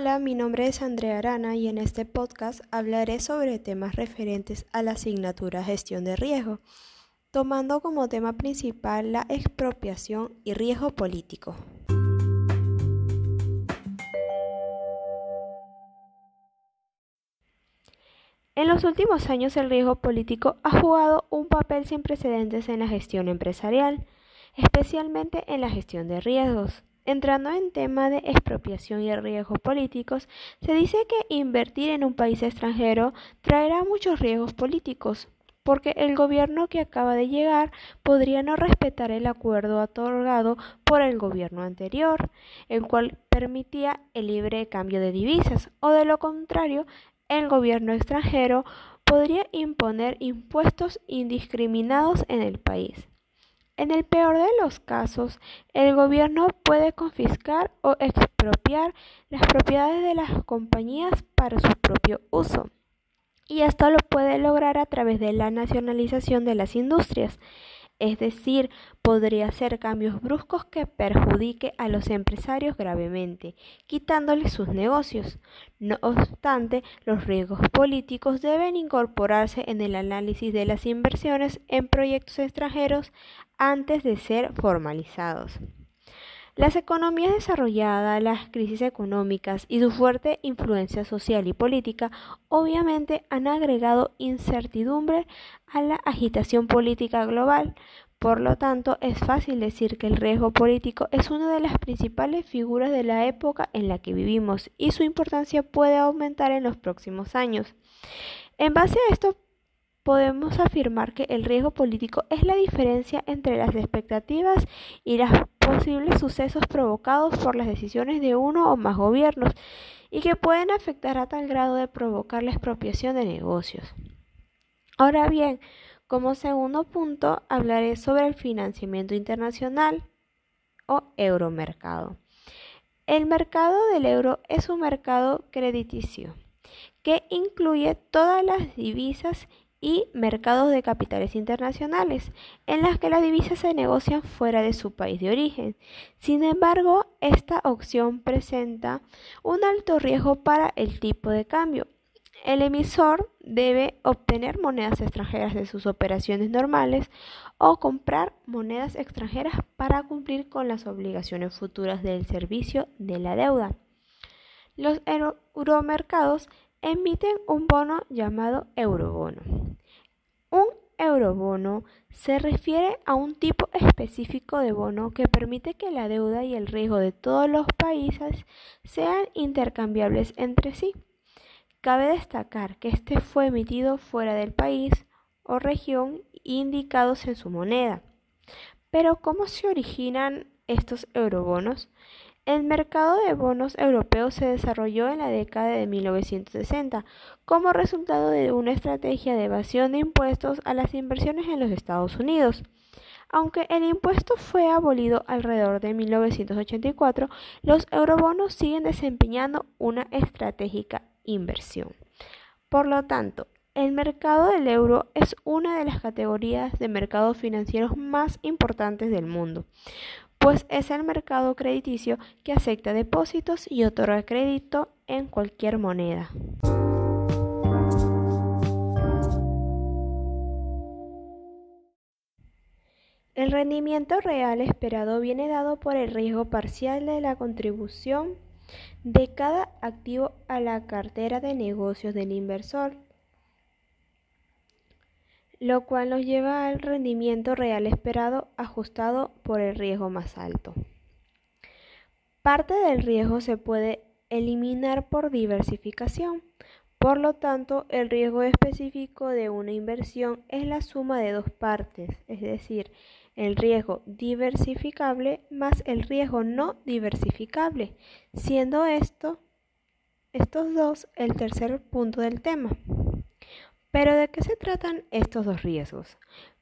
Hola, mi nombre es Andrea Arana y en este podcast hablaré sobre temas referentes a la asignatura Gestión de Riesgo, tomando como tema principal la expropiación y riesgo político. En los últimos años el riesgo político ha jugado un papel sin precedentes en la gestión empresarial, especialmente en la gestión de riesgos. Entrando en tema de expropiación y riesgos políticos, se dice que invertir en un país extranjero traerá muchos riesgos políticos, porque el gobierno que acaba de llegar podría no respetar el acuerdo otorgado por el gobierno anterior, el cual permitía el libre cambio de divisas, o de lo contrario, el gobierno extranjero podría imponer impuestos indiscriminados en el país. En el peor de los casos, el gobierno puede confiscar o expropiar las propiedades de las compañías para su propio uso. Y esto lo puede lograr a través de la nacionalización de las industrias es decir, podría hacer cambios bruscos que perjudique a los empresarios gravemente, quitándoles sus negocios. No obstante, los riesgos políticos deben incorporarse en el análisis de las inversiones en proyectos extranjeros antes de ser formalizados. Las economías desarrolladas, las crisis económicas y su fuerte influencia social y política obviamente han agregado incertidumbre a la agitación política global. Por lo tanto, es fácil decir que el riesgo político es una de las principales figuras de la época en la que vivimos y su importancia puede aumentar en los próximos años. En base a esto, podemos afirmar que el riesgo político es la diferencia entre las expectativas y los posibles sucesos provocados por las decisiones de uno o más gobiernos y que pueden afectar a tal grado de provocar la expropiación de negocios. Ahora bien, como segundo punto hablaré sobre el financiamiento internacional o euromercado. El mercado del euro es un mercado crediticio que incluye todas las divisas y mercados de capitales internacionales, en las que las divisas se negocian fuera de su país de origen. Sin embargo, esta opción presenta un alto riesgo para el tipo de cambio. El emisor debe obtener monedas extranjeras de sus operaciones normales o comprar monedas extranjeras para cumplir con las obligaciones futuras del servicio de la deuda. Los euromercados emiten un bono llamado eurobono. Eurobono se refiere a un tipo específico de bono que permite que la deuda y el riesgo de todos los países sean intercambiables entre sí. Cabe destacar que este fue emitido fuera del país o región indicados en su moneda. Pero ¿cómo se originan estos eurobonos? El mercado de bonos europeos se desarrolló en la década de 1960 como resultado de una estrategia de evasión de impuestos a las inversiones en los Estados Unidos. Aunque el impuesto fue abolido alrededor de 1984, los eurobonos siguen desempeñando una estratégica inversión. Por lo tanto, el mercado del euro es una de las categorías de mercados financieros más importantes del mundo, pues es el mercado crediticio que acepta depósitos y otorga crédito en cualquier moneda. El rendimiento real esperado viene dado por el riesgo parcial de la contribución de cada activo a la cartera de negocios del inversor lo cual nos lleva al rendimiento real esperado ajustado por el riesgo más alto. Parte del riesgo se puede eliminar por diversificación. Por lo tanto, el riesgo específico de una inversión es la suma de dos partes, es decir, el riesgo diversificable más el riesgo no diversificable, siendo esto, estos dos el tercer punto del tema. Pero ¿de qué se tratan estos dos riesgos?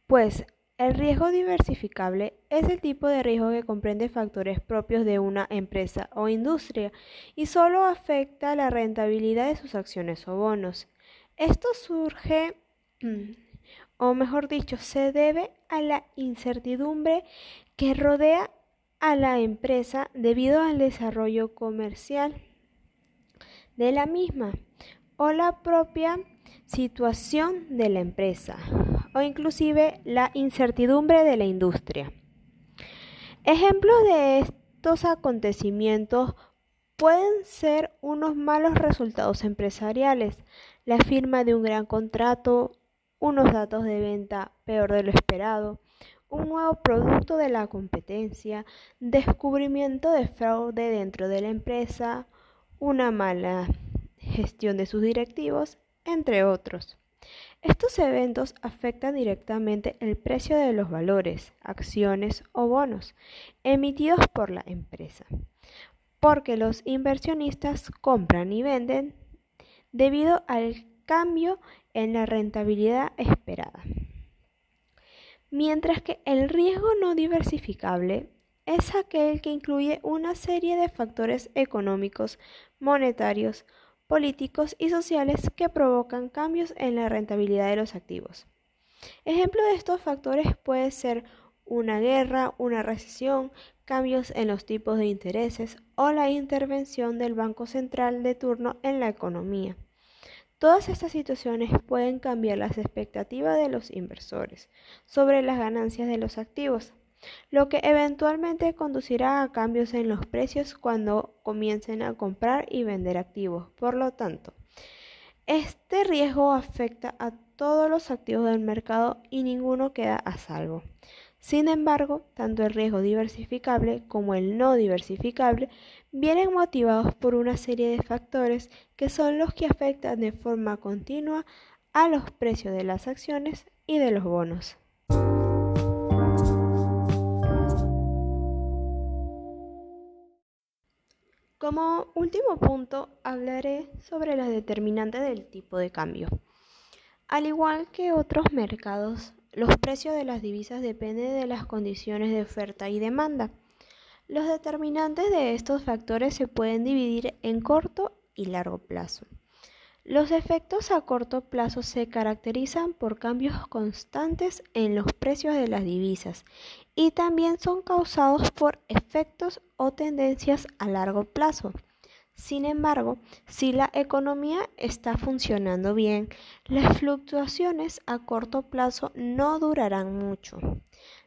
Pues el riesgo diversificable es el tipo de riesgo que comprende factores propios de una empresa o industria y solo afecta la rentabilidad de sus acciones o bonos. Esto surge, o mejor dicho, se debe a la incertidumbre que rodea a la empresa debido al desarrollo comercial de la misma o la propia situación de la empresa o inclusive la incertidumbre de la industria. Ejemplos de estos acontecimientos pueden ser unos malos resultados empresariales, la firma de un gran contrato, unos datos de venta peor de lo esperado, un nuevo producto de la competencia, descubrimiento de fraude dentro de la empresa, una mala gestión de sus directivos, entre otros. Estos eventos afectan directamente el precio de los valores, acciones o bonos emitidos por la empresa, porque los inversionistas compran y venden debido al cambio en la rentabilidad esperada. Mientras que el riesgo no diversificable es aquel que incluye una serie de factores económicos, monetarios, políticos y sociales que provocan cambios en la rentabilidad de los activos. Ejemplo de estos factores puede ser una guerra, una recesión, cambios en los tipos de intereses o la intervención del Banco Central de turno en la economía. Todas estas situaciones pueden cambiar las expectativas de los inversores sobre las ganancias de los activos, lo que eventualmente conducirá a cambios en los precios cuando comiencen a comprar y vender activos. Por lo tanto, este riesgo afecta a todos los activos del mercado y ninguno queda a salvo. Sin embargo, tanto el riesgo diversificable como el no diversificable vienen motivados por una serie de factores que son los que afectan de forma continua a los precios de las acciones y de los bonos. Como último punto, hablaré sobre las determinantes del tipo de cambio. Al igual que otros mercados, los precios de las divisas dependen de las condiciones de oferta y demanda. Los determinantes de estos factores se pueden dividir en corto y largo plazo. Los efectos a corto plazo se caracterizan por cambios constantes en los precios de las divisas y también son causados por efectos o tendencias a largo plazo. Sin embargo, si la economía está funcionando bien, las fluctuaciones a corto plazo no durarán mucho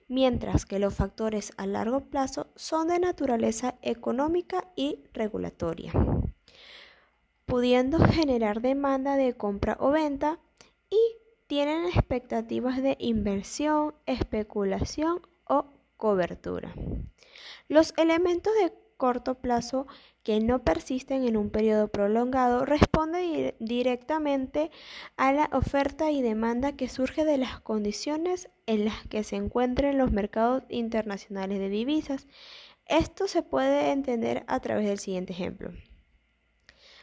mientras que los factores a largo plazo son de naturaleza económica y regulatoria, pudiendo generar demanda de compra o venta y tienen expectativas de inversión, especulación o cobertura. Los elementos de corto plazo que no persisten en un periodo prolongado responde directamente a la oferta y demanda que surge de las condiciones en las que se encuentran los mercados internacionales de divisas. Esto se puede entender a través del siguiente ejemplo.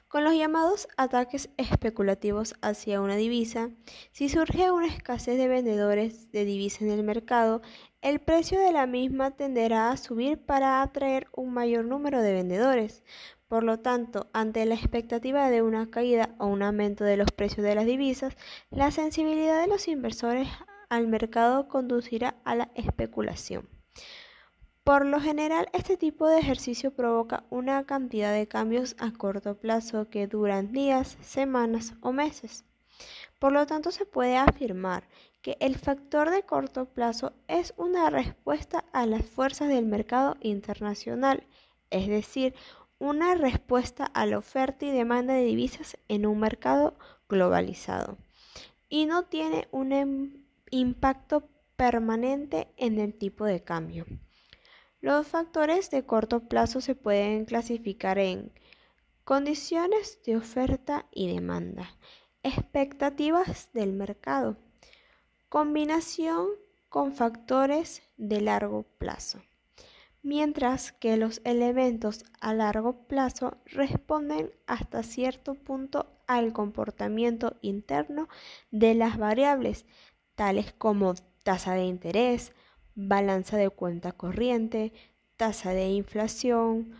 Con los llamados ataques especulativos hacia una divisa, si surge una escasez de vendedores de divisa en el mercado, el precio de la misma tenderá a subir para atraer un mayor número de vendedores. Por lo tanto, ante la expectativa de una caída o un aumento de los precios de las divisas, la sensibilidad de los inversores al mercado conducirá a la especulación. Por lo general, este tipo de ejercicio provoca una cantidad de cambios a corto plazo que duran días, semanas o meses. Por lo tanto, se puede afirmar que el factor de corto plazo es una respuesta a las fuerzas del mercado internacional, es decir, una respuesta a la oferta y demanda de divisas en un mercado globalizado y no tiene un em, impacto permanente en el tipo de cambio. Los factores de corto plazo se pueden clasificar en condiciones de oferta y demanda, expectativas del mercado, combinación con factores de largo plazo, mientras que los elementos a largo plazo responden hasta cierto punto al comportamiento interno de las variables, tales como tasa de interés, balanza de cuenta corriente, tasa de inflación,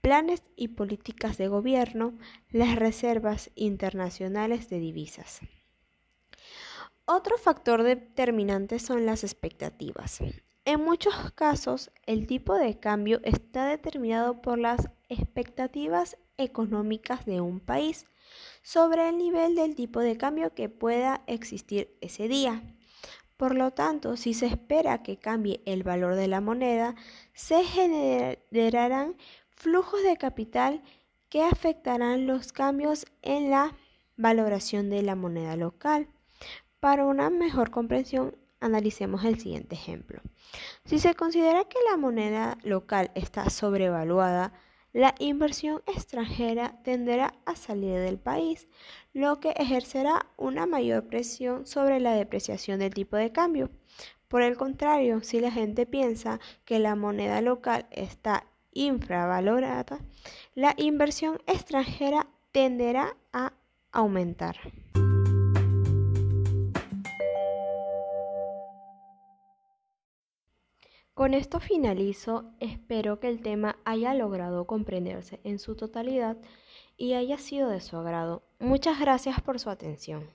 planes y políticas de gobierno, las reservas internacionales de divisas. Otro factor determinante son las expectativas. En muchos casos, el tipo de cambio está determinado por las expectativas económicas de un país sobre el nivel del tipo de cambio que pueda existir ese día. Por lo tanto, si se espera que cambie el valor de la moneda, se generarán flujos de capital que afectarán los cambios en la valoración de la moneda local. Para una mejor comprensión, analicemos el siguiente ejemplo. Si se considera que la moneda local está sobrevaluada, la inversión extranjera tenderá a salir del país, lo que ejercerá una mayor presión sobre la depreciación del tipo de cambio. Por el contrario, si la gente piensa que la moneda local está infravalorada, la inversión extranjera tenderá a aumentar. Con esto finalizo, espero que el tema haya logrado comprenderse en su totalidad y haya sido de su agrado. Muchas gracias por su atención.